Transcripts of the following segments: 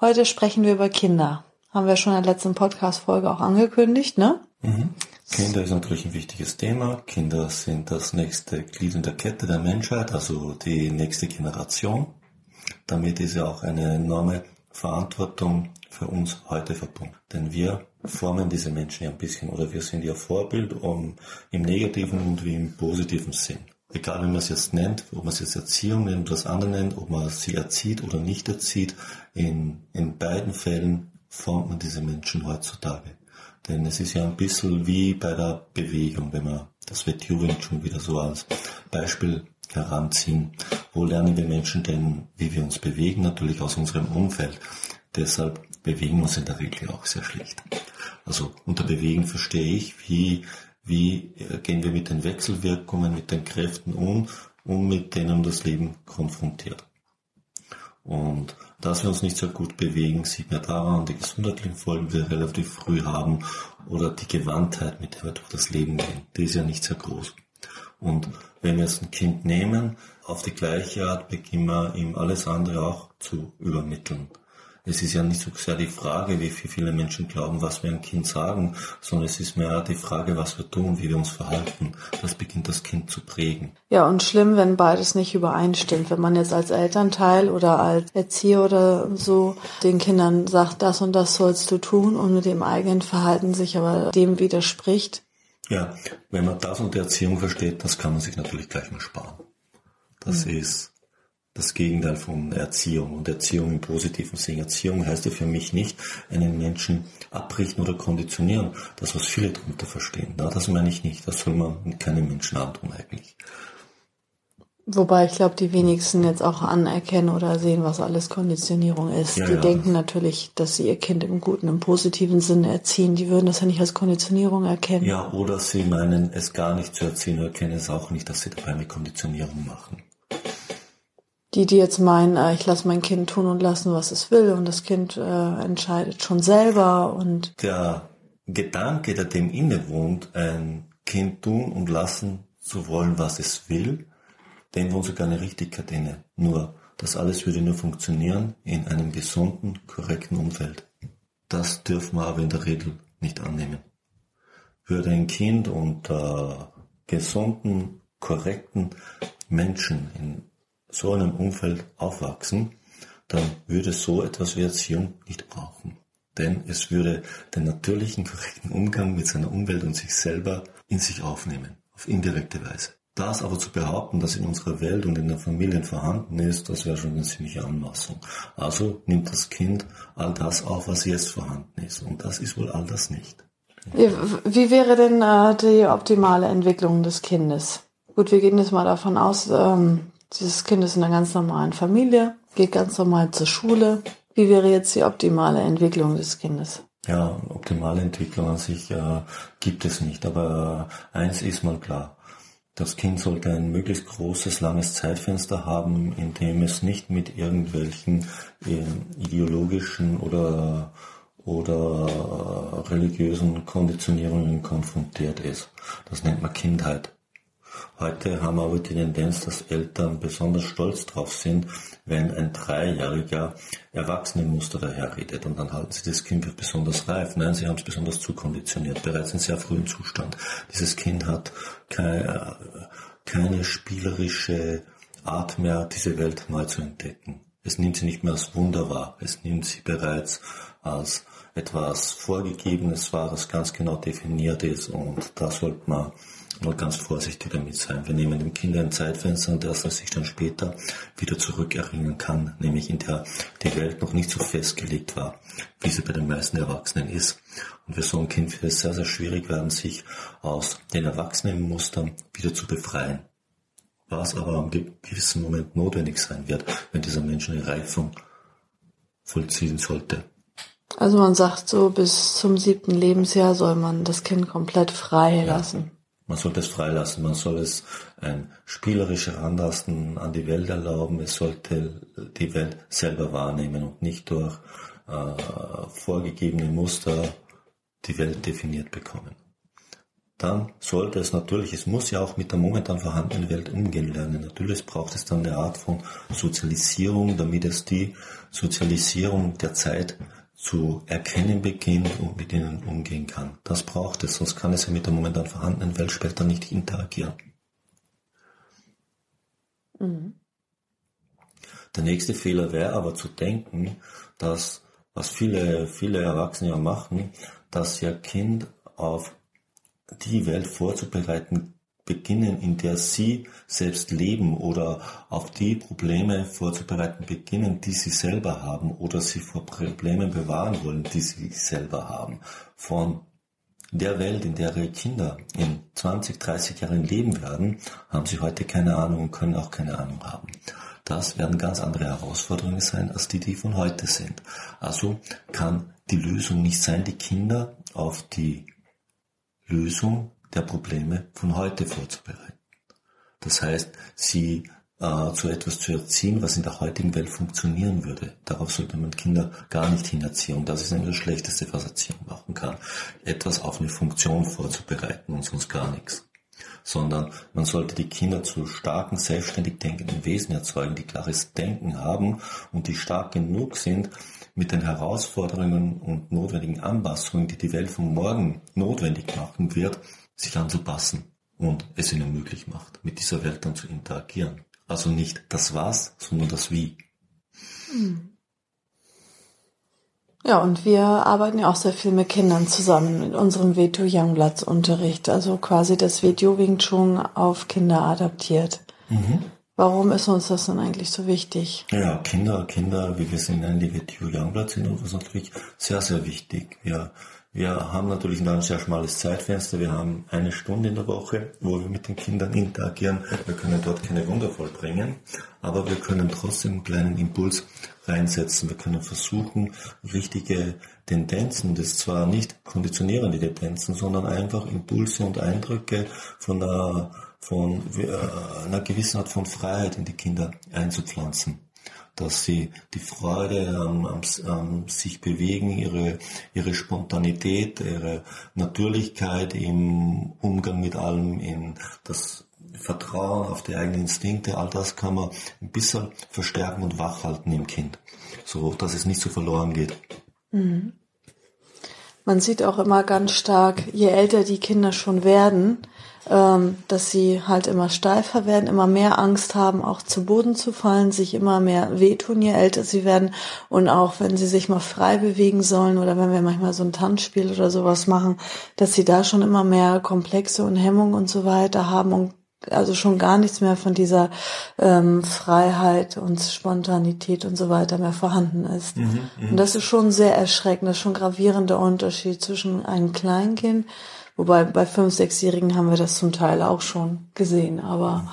Heute sprechen wir über Kinder. Haben wir schon in der letzten Podcast-Folge auch angekündigt, ne? Mhm. Kinder ist natürlich ein wichtiges Thema. Kinder sind das nächste Glied in der Kette der Menschheit, also die nächste Generation. Damit ist ja auch eine enorme Verantwortung für uns heute verbunden. Denn wir formen diese Menschen ja ein bisschen oder wir sind ihr Vorbild um, im negativen und wie im positiven Sinn. Egal wie man es jetzt nennt, ob man es jetzt Erziehung nennt, oder das andere nennt, ob man sie erzieht oder nicht erzieht, in, in beiden Fällen formt man diese Menschen heutzutage. Denn es ist ja ein bisschen wie bei der Bewegung, wenn wir das wird Jugend schon wieder so als Beispiel heranziehen. Wo lernen wir Menschen denn, wie wir uns bewegen? Natürlich aus unserem Umfeld. Deshalb bewegen wir uns in der Regel auch sehr schlecht. Also unter Bewegen verstehe ich, wie, wie gehen wir mit den Wechselwirkungen, mit den Kräften um, um mit denen das Leben konfrontiert. Und dass wir uns nicht so gut bewegen, sieht man daran, die gesundheitlichen Folgen, die wir relativ früh haben, oder die Gewandtheit, mit der wir durch das Leben gehen. Die ist ja nicht sehr groß. Und wenn wir jetzt ein Kind nehmen, auf die gleiche Art beginnen wir ihm alles andere auch zu übermitteln es ist ja nicht so sehr die Frage, wie viele Menschen glauben, was wir ein Kind sagen, sondern es ist mehr die Frage, was wir tun, wie wir uns verhalten. Das beginnt das Kind zu prägen. Ja, und schlimm, wenn beides nicht übereinstimmt. Wenn man jetzt als Elternteil oder als Erzieher oder so den Kindern sagt, das und das sollst du tun und mit dem eigenen Verhalten sich aber dem widerspricht. Ja, wenn man das und die Erziehung versteht, das kann man sich natürlich gleich mal sparen. Das mhm. ist das Gegenteil von Erziehung. Und Erziehung im positiven Sinn. Erziehung heißt ja für mich nicht, einen Menschen abrichten oder konditionieren. Das, was viele darunter verstehen. Na, das meine ich nicht. Das soll man mit keinem Menschen antun eigentlich. Wobei ich glaube, die wenigsten jetzt auch anerkennen oder sehen, was alles Konditionierung ist. Ja, die ja. denken natürlich, dass sie ihr Kind im guten, im positiven Sinne erziehen. Die würden das ja nicht als Konditionierung erkennen. Ja, oder sie meinen, es gar nicht zu erziehen, oder erkennen es auch nicht, dass sie dabei eine Konditionierung machen die, die jetzt meinen, äh, ich lasse mein Kind tun und lassen, was es will und das Kind äh, entscheidet schon selber und der Gedanke, der dem innewohnt, ein Kind tun und lassen zu wollen, was es will, dem wohnt sogar eine Richtigkeit inne. Nur, das alles würde nur funktionieren in einem gesunden, korrekten Umfeld. Das dürfen wir aber in der Regel nicht annehmen. Würde ein Kind unter gesunden, korrekten Menschen in so einem Umfeld aufwachsen, dann würde so etwas wie Erziehung nicht brauchen. Denn es würde den natürlichen, korrekten Umgang mit seiner Umwelt und sich selber in sich aufnehmen, auf indirekte Weise. Das aber zu behaupten, dass in unserer Welt und in den Familien vorhanden ist, das wäre schon eine ziemliche Anmaßung. Also nimmt das Kind all das auf, was jetzt vorhanden ist. Und das ist wohl all das nicht. Wie, wie wäre denn äh, die optimale Entwicklung des Kindes? Gut, wir gehen jetzt mal davon aus, ähm, dieses Kind ist in einer ganz normalen Familie, geht ganz normal zur Schule. Wie wäre jetzt die optimale Entwicklung des Kindes? Ja, optimale Entwicklung an sich äh, gibt es nicht, aber äh, eins ist mal klar. Das Kind sollte ein möglichst großes, langes Zeitfenster haben, in dem es nicht mit irgendwelchen äh, ideologischen oder oder religiösen Konditionierungen konfrontiert ist. Das nennt man Kindheit. Heute haben wir aber die Tendenz, dass Eltern besonders stolz drauf sind, wenn ein Dreijähriger Erwachsenenmuster daherredet und dann halten sie das Kind für besonders reif. Nein, sie haben es besonders zukonditioniert, bereits in sehr frühem Zustand. Dieses Kind hat keine, keine spielerische Art mehr, diese Welt neu zu entdecken. Es nimmt sie nicht mehr als Wunder wahr, es nimmt sie bereits als etwas Vorgegebenes wahr, das ganz genau definiert ist und da sollte man nur ganz vorsichtig damit sein. Wir nehmen dem Kind ein Zeitfenster, das er sich dann später wieder zurückerinnern kann, nämlich in der die Welt noch nicht so festgelegt war, wie sie bei den meisten Erwachsenen ist. Und für so ein Kind wird es sehr, sehr schwierig werden, sich aus den Erwachsenenmustern wieder zu befreien. Was aber am gewissen Moment notwendig sein wird, wenn dieser Mensch eine Reifung vollziehen sollte. Also man sagt so, bis zum siebten Lebensjahr soll man das Kind komplett frei lassen. Man sollte es freilassen, man soll es ein spielerisches Heranlassen an die Welt erlauben, es sollte die Welt selber wahrnehmen und nicht durch äh, vorgegebene Muster die Welt definiert bekommen. Dann sollte es natürlich, es muss ja auch mit der momentan vorhandenen Welt umgehen lernen. Natürlich braucht es dann eine Art von Sozialisierung, damit es die Sozialisierung der Zeit zu erkennen beginnt und mit ihnen umgehen kann. Das braucht es, sonst kann es ja mit der momentan vorhandenen Welt später nicht interagieren. Mhm. Der nächste Fehler wäre aber zu denken, dass, was viele, viele Erwachsene ja machen, dass ihr Kind auf die Welt vorzubereiten beginnen, in der sie selbst leben oder auf die Probleme vorzubereiten beginnen, die sie selber haben oder sie vor Problemen bewahren wollen, die sie selber haben. Von der Welt, in der ihre Kinder in 20, 30 Jahren leben werden, haben sie heute keine Ahnung und können auch keine Ahnung haben. Das werden ganz andere Herausforderungen sein, als die, die von heute sind. Also kann die Lösung nicht sein, die Kinder auf die Lösung der Probleme von heute vorzubereiten. Das heißt, sie äh, zu etwas zu erziehen, was in der heutigen Welt funktionieren würde. Darauf sollte man Kinder gar nicht hinerziehen. Das ist nämlich das Schlechteste, was Erziehung machen kann. Etwas auf eine Funktion vorzubereiten und sonst gar nichts. Sondern man sollte die Kinder zu starken, selbstständig denkenden Wesen erzeugen, die klares Denken haben und die stark genug sind, mit den Herausforderungen und notwendigen Anpassungen, die die Welt von morgen notwendig machen wird, sich anzupassen und es ihnen möglich macht, mit dieser Welt dann zu interagieren. Also nicht das Was, sondern das Wie. Hm. Ja, und wir arbeiten ja auch sehr viel mit Kindern zusammen in unserem Veto Youngblatts Unterricht, also quasi das Veto Wing Chun auf Kinder adaptiert. Mhm. Warum ist uns das dann eigentlich so wichtig? Ja, Kinder, Kinder, wie wir sie nennen, die Veto Youngblood sind uns natürlich sehr, sehr wichtig. Wir wir haben natürlich ein sehr schmales Zeitfenster. Wir haben eine Stunde in der Woche, wo wir mit den Kindern interagieren. Wir können dort keine Wunder vollbringen, aber wir können trotzdem einen kleinen Impuls reinsetzen. Wir können versuchen, richtige Tendenzen, das zwar nicht konditionierende Tendenzen, sondern einfach Impulse und Eindrücke von einer, von äh, einer gewissen Art von Freiheit in die Kinder einzupflanzen dass sie die Freude am, am, am sich bewegen, ihre, ihre Spontanität, ihre Natürlichkeit im Umgang mit allem, in das Vertrauen auf die eigenen Instinkte, all das kann man ein bisschen verstärken und wachhalten im Kind, so dass es nicht so verloren geht. Mhm. Man sieht auch immer ganz stark, je älter die Kinder schon werden, ähm, dass sie halt immer steifer werden, immer mehr Angst haben, auch zu Boden zu fallen, sich immer mehr wehtun, je älter sie werden. Und auch wenn sie sich mal frei bewegen sollen oder wenn wir manchmal so ein Tanzspiel oder sowas machen, dass sie da schon immer mehr Komplexe und Hemmungen und so weiter haben und also schon gar nichts mehr von dieser ähm, Freiheit und Spontanität und so weiter mehr vorhanden ist. Mhm, mhm. und das ist schon sehr erschreckend, das ist schon gravierender Unterschied zwischen einem Kleinkind, wobei bei fünf, sechsjährigen haben wir das zum Teil auch schon gesehen, aber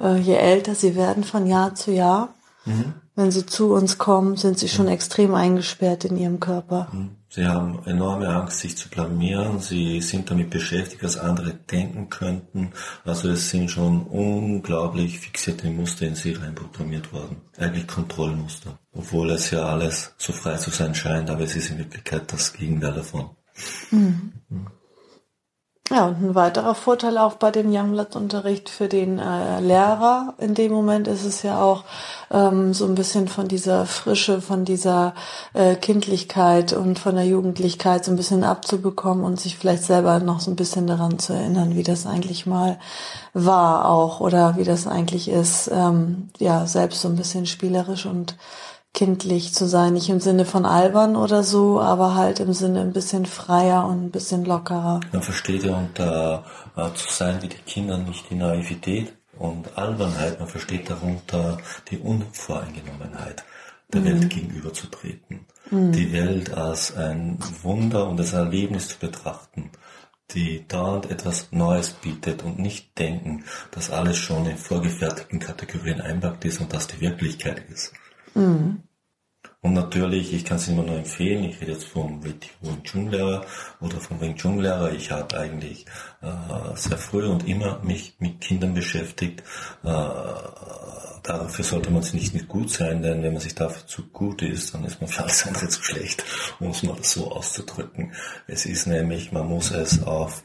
mhm. äh, je älter sie werden von Jahr zu Jahr, mhm. wenn sie zu uns kommen, sind sie schon extrem eingesperrt in ihrem Körper. Sie haben enorme Angst, sich zu blamieren. Sie sind damit beschäftigt, was andere denken könnten. Also es sind schon unglaublich fixierte Muster in sie reinprogrammiert worden. Eigentlich Kontrollmuster. Obwohl es ja alles so frei zu sein scheint, aber es ist in Wirklichkeit das Gegenteil davon. Mhm. Mhm. Ja, und ein weiterer Vorteil auch bei dem Youngblood-Unterricht für den äh, Lehrer in dem Moment ist es ja auch ähm, so ein bisschen von dieser Frische, von dieser äh, Kindlichkeit und von der Jugendlichkeit so ein bisschen abzubekommen und sich vielleicht selber noch so ein bisschen daran zu erinnern, wie das eigentlich mal war auch oder wie das eigentlich ist, ähm, ja, selbst so ein bisschen spielerisch und kindlich zu sein, nicht im Sinne von albern oder so, aber halt im Sinne ein bisschen freier und ein bisschen lockerer. Man versteht ja unter äh, zu sein wie die Kinder nicht die Naivität und Albernheit, man versteht darunter die Unvoreingenommenheit der mhm. Welt gegenüberzutreten, mhm. die Welt als ein Wunder und als Erlebnis zu betrachten die dauernd etwas Neues bietet und nicht denken, dass alles schon in vorgefertigten Kategorien einpackt ist und dass die Wirklichkeit ist. Mhm. Und natürlich, ich kann es immer nur empfehlen, ich rede jetzt vom Wing Chun Lehrer oder vom Wing Chun Lehrer. Ich habe eigentlich äh, sehr früh und immer mich mit Kindern beschäftigt. Äh, dafür sollte man sich nicht, nicht gut sein, denn wenn man sich dafür zu gut ist, dann ist man für alles andere zu schlecht, um es mal so auszudrücken. Es ist nämlich, man muss es auf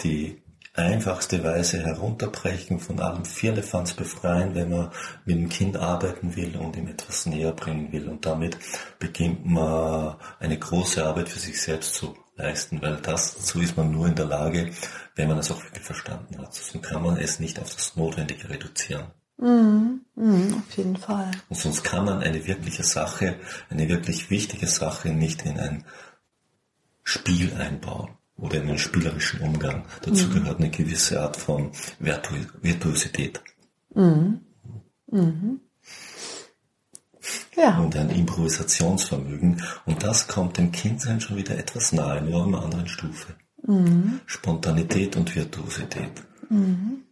die einfachste Weise herunterbrechen, von allem Firlefanz befreien, wenn man mit dem Kind arbeiten will und ihm etwas näher bringen will. Und damit beginnt man eine große Arbeit für sich selbst zu leisten, weil das, so ist man nur in der Lage, wenn man es auch wirklich verstanden hat. So kann man es nicht auf das Notwendige reduzieren. Mhm, mhm, auf jeden Fall. Und sonst kann man eine wirkliche Sache, eine wirklich wichtige Sache nicht in ein Spiel einbauen oder in einen spielerischen Umgang. Dazu mhm. gehört eine gewisse Art von Virtu Virtuosität. Mhm. Mhm. Ja. Und ein Improvisationsvermögen. Und das kommt dem Kindsein schon wieder etwas nahe, nur auf einer anderen Stufe. Mhm. Spontanität und Virtuosität. Mhm.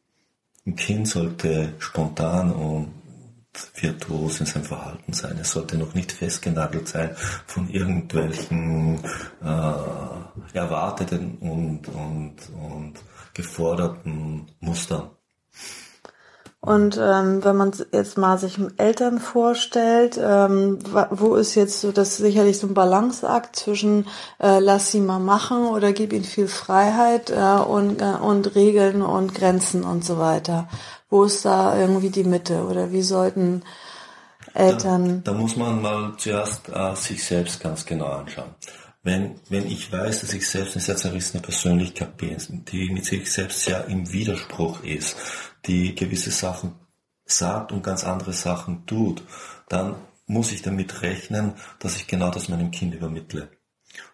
Ein Kind sollte spontan und virtuos in seinem Verhalten sein. Es sollte noch nicht festgenagelt sein von irgendwelchen äh, erwarteten und, und, und geforderten Mustern. Und ähm, wenn man jetzt mal sich Eltern vorstellt, ähm, wo ist jetzt so das sicherlich so ein Balanceakt zwischen äh, lass sie mal machen oder gib ihnen viel Freiheit äh, und, äh, und Regeln und Grenzen und so weiter. Wo ist da irgendwie die Mitte oder wie sollten Eltern? Da, da muss man mal zuerst äh, sich selbst ganz genau anschauen. Wenn, wenn ich weiß, dass ich selbst eine sehr zerrissene Persönlichkeit bin, die mit sich selbst sehr im Widerspruch ist, die gewisse Sachen sagt und ganz andere Sachen tut, dann muss ich damit rechnen, dass ich genau das meinem Kind übermittle.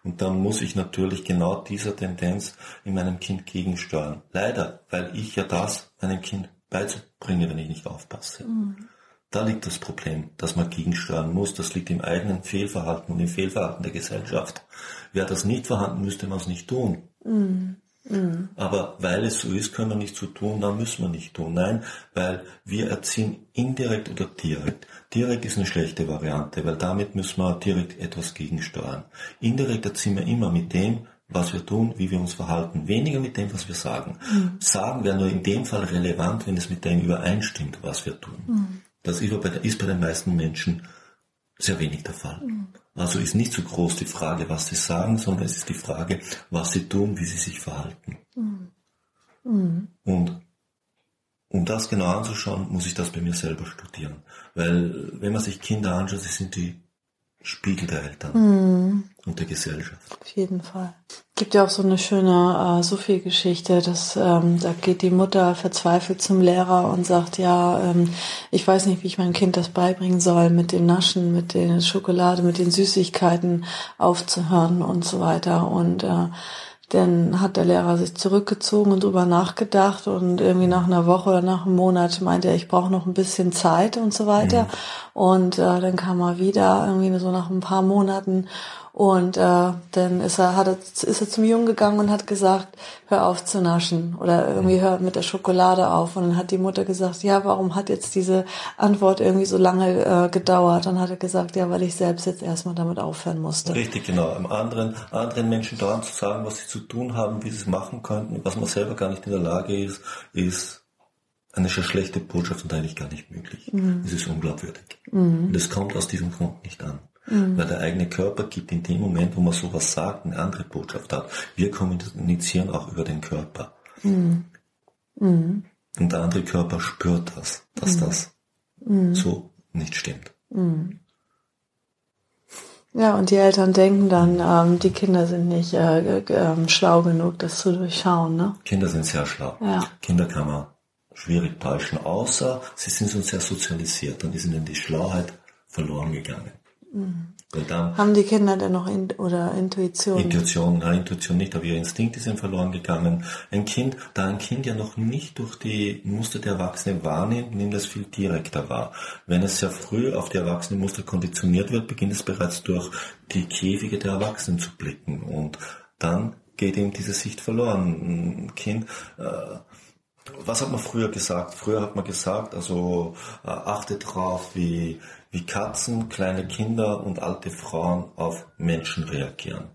Und dann muss ich natürlich genau dieser Tendenz in meinem Kind gegensteuern. Leider, weil ich ja das meinem Kind beizubringen, wenn ich nicht aufpasse. Mhm. Da liegt das Problem, dass man gegensteuern muss. Das liegt im eigenen Fehlverhalten und im Fehlverhalten der Gesellschaft. Wäre das nicht vorhanden, müsste man es nicht tun. Mhm. Mhm. Aber weil es so ist, können wir nicht so tun, dann müssen wir nicht tun. Nein, weil wir erziehen indirekt oder direkt. Direkt ist eine schlechte Variante, weil damit müssen wir direkt etwas gegensteuern. Indirekt erziehen wir immer mit dem, was wir tun, wie wir uns verhalten, weniger mit dem, was wir sagen. Mhm. Sagen wäre nur in dem Fall relevant, wenn es mit dem übereinstimmt, was wir tun. Mhm. Das ist bei, ist bei den meisten Menschen sehr wenig der Fall. Mhm. Also ist nicht so groß die Frage, was sie sagen, sondern es ist die Frage, was sie tun, wie sie sich verhalten. Und um das genau anzuschauen, muss ich das bei mir selber studieren. Weil wenn man sich Kinder anschaut, sie sind die Spiegel der Eltern mhm. und der Gesellschaft. Auf jeden Fall. Gibt ja auch so eine schöne äh, Sophie-Geschichte, dass ähm, da geht die Mutter verzweifelt zum Lehrer und sagt, ja, ähm, ich weiß nicht, wie ich meinem Kind das beibringen soll, mit dem Naschen, mit der Schokolade, mit den Süßigkeiten aufzuhören und so weiter. Und äh, dann hat der Lehrer sich zurückgezogen und drüber nachgedacht und irgendwie nach einer Woche oder nach einem Monat meinte er, ich brauche noch ein bisschen Zeit und so weiter. Mhm. Und äh, dann kam er wieder, irgendwie so nach ein paar Monaten und äh, dann ist er, hat er, ist er zum Jungen gegangen und hat gesagt, hör auf zu naschen oder irgendwie hör mit der Schokolade auf. Und dann hat die Mutter gesagt, ja, warum hat jetzt diese Antwort irgendwie so lange äh, gedauert? Dann hat er gesagt, ja, weil ich selbst jetzt erstmal damit aufhören musste. Richtig, genau. Am anderen, anderen Menschen dauernd zu sagen, was sie zu tun haben, wie sie es machen könnten, was man selber gar nicht in der Lage ist, ist eine schlechte Botschaft und eigentlich gar nicht möglich. Mhm. Es ist unglaubwürdig. Mhm. Und es kommt aus diesem Grund nicht an. Mhm. Weil der eigene Körper gibt in dem Moment, wo man sowas sagt, eine andere Botschaft ab. Wir kommunizieren auch über den Körper. Mhm. Mhm. Und der andere Körper spürt das, dass mhm. das mhm. so nicht stimmt. Mhm. Ja, und die Eltern denken dann, ähm, die Kinder sind nicht äh, äh, schlau genug, das zu durchschauen. Ne? Kinder sind sehr schlau. Ja. Kinder kann man schwierig täuschen, außer sie sind so sehr sozialisiert. Dann ist ihnen die Schlauheit verloren gegangen. Mhm. Dann, Haben die Kinder denn noch in, oder Intuition? Intuition, nein, Intuition nicht, aber ihr Instinkte sind verloren gegangen. Ein Kind, da ein Kind ja noch nicht durch die Muster der Erwachsenen wahrnimmt, nimmt es viel direkter wahr. Wenn es sehr früh auf die Erwachsenenmuster konditioniert wird, beginnt es bereits durch die Käfige der Erwachsenen zu blicken und dann geht ihm diese Sicht verloren. Ein Kind, äh, was hat man früher gesagt? Früher hat man gesagt, also äh, achte drauf, wie, wie Katzen, kleine Kinder und alte Frauen auf Menschen reagieren.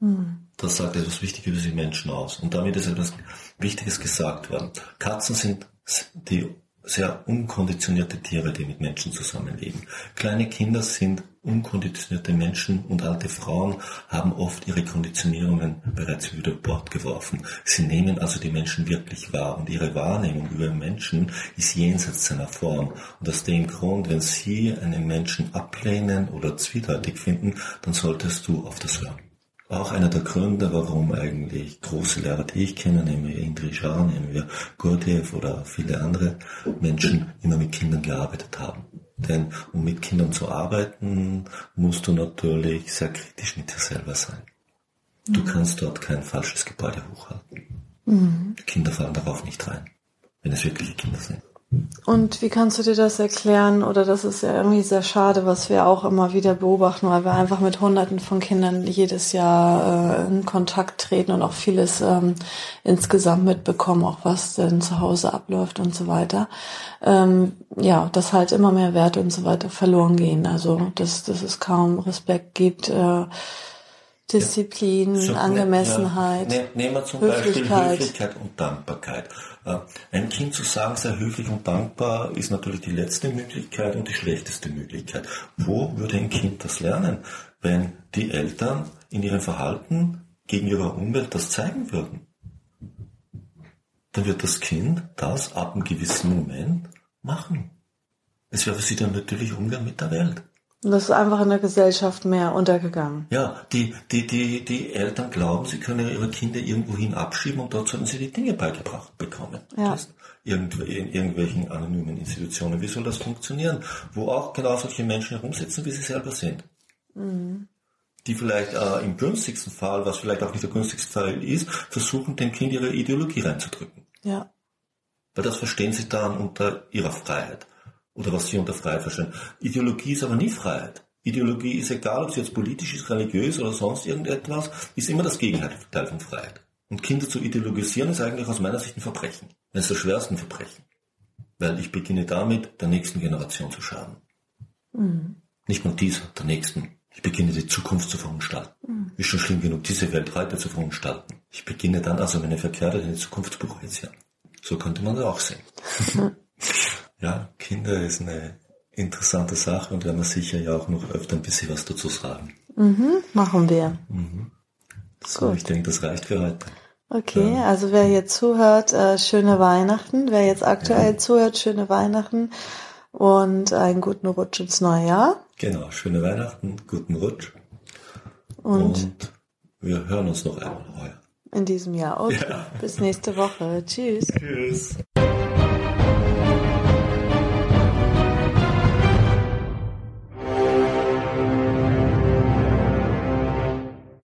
Mhm. Das sagt etwas Wichtiges über die Menschen aus. Und damit ist etwas Wichtiges gesagt worden. Katzen sind die sehr unkonditionierte Tiere, die mit Menschen zusammenleben. Kleine Kinder sind unkonditionierte Menschen und alte Frauen haben oft ihre Konditionierungen bereits über Bord geworfen. Sie nehmen also die Menschen wirklich wahr und ihre Wahrnehmung über Menschen ist jenseits seiner Form. Und aus dem Grund, wenn Sie einen Menschen ablehnen oder zwiedeutig finden, dann solltest du auf das hören auch einer der Gründe, warum eigentlich große Lehrer, die ich kenne, nehmen wir Indrishan, nehmen wir Gurdjieff oder viele andere Menschen, immer mit Kindern gearbeitet haben. Denn um mit Kindern zu arbeiten, musst du natürlich sehr kritisch mit dir selber sein. Du kannst dort kein falsches Gebäude hochhalten. Mhm. Kinder fallen darauf nicht rein, wenn es wirkliche Kinder sind. Und wie kannst du dir das erklären? Oder das ist ja irgendwie sehr schade, was wir auch immer wieder beobachten, weil wir einfach mit Hunderten von Kindern jedes Jahr äh, in Kontakt treten und auch vieles ähm, insgesamt mitbekommen, auch was denn zu Hause abläuft und so weiter. Ähm, ja, dass halt immer mehr Werte und so weiter verloren gehen. Also dass, dass es kaum Respekt gibt. Äh, Disziplin, ja. so, Angemessenheit. Ja. Nehmen wir zum Höflichkeit. Beispiel Höflichkeit und Dankbarkeit. Ein Kind zu sagen, sei höflich und dankbar, ist natürlich die letzte Möglichkeit und die schlechteste Möglichkeit. Wo würde ein Kind das lernen, wenn die Eltern in ihrem Verhalten gegen ihre Umwelt das zeigen würden? Dann wird das Kind das ab einem gewissen Moment machen. Es wäre für sie dann natürlich Umgang mit der Welt. Und das ist einfach in der Gesellschaft mehr untergegangen. Ja, die, die, die, die Eltern glauben, sie können ihre Kinder irgendwohin abschieben und dort sollten sie die Dinge beigebracht bekommen. Ja. in irgendwelchen anonymen Institutionen. Wie soll das funktionieren? Wo auch genau solche Menschen herumsitzen, wie sie selber sind. Mhm. Die vielleicht äh, im günstigsten Fall, was vielleicht auch nicht der günstigste Fall ist, versuchen, dem Kind ihre Ideologie reinzudrücken. Ja. Weil das verstehen sie dann unter ihrer Freiheit oder was sie unter Freiheit verstehen. Ideologie ist aber nie Freiheit. Ideologie ist egal, ob sie jetzt politisch ist, religiös oder sonst irgendetwas, ist immer das Gegenteil von Freiheit. Und Kinder zu ideologisieren ist eigentlich aus meiner Sicht ein Verbrechen. Das ist das schwerste Verbrechen. Weil ich beginne damit, der nächsten Generation zu schaden. Mhm. Nicht nur dieser, der nächsten. Ich beginne die Zukunft zu verunstalten. Mhm. Ist schon schlimm genug, diese Welt heute zu verunstalten. Ich beginne dann also meine Verkehrte in die Zukunft zu projizieren. So könnte man das auch sehen. Ja, Kinder ist eine interessante Sache und werden wir sicher ja auch noch öfter ein bisschen was dazu sagen. Mhm, machen wir. Mhm. So, Gut. ich denke, das reicht für heute. Okay, ja. also wer jetzt zuhört, äh, schöne Weihnachten. Wer jetzt aktuell ja. zuhört, schöne Weihnachten und einen guten Rutsch ins neue Jahr. Genau, schöne Weihnachten, guten Rutsch. Und, und wir hören uns noch einmal heuer. In diesem Jahr. Okay. Ja. Bis nächste Woche. Tschüss. Tschüss.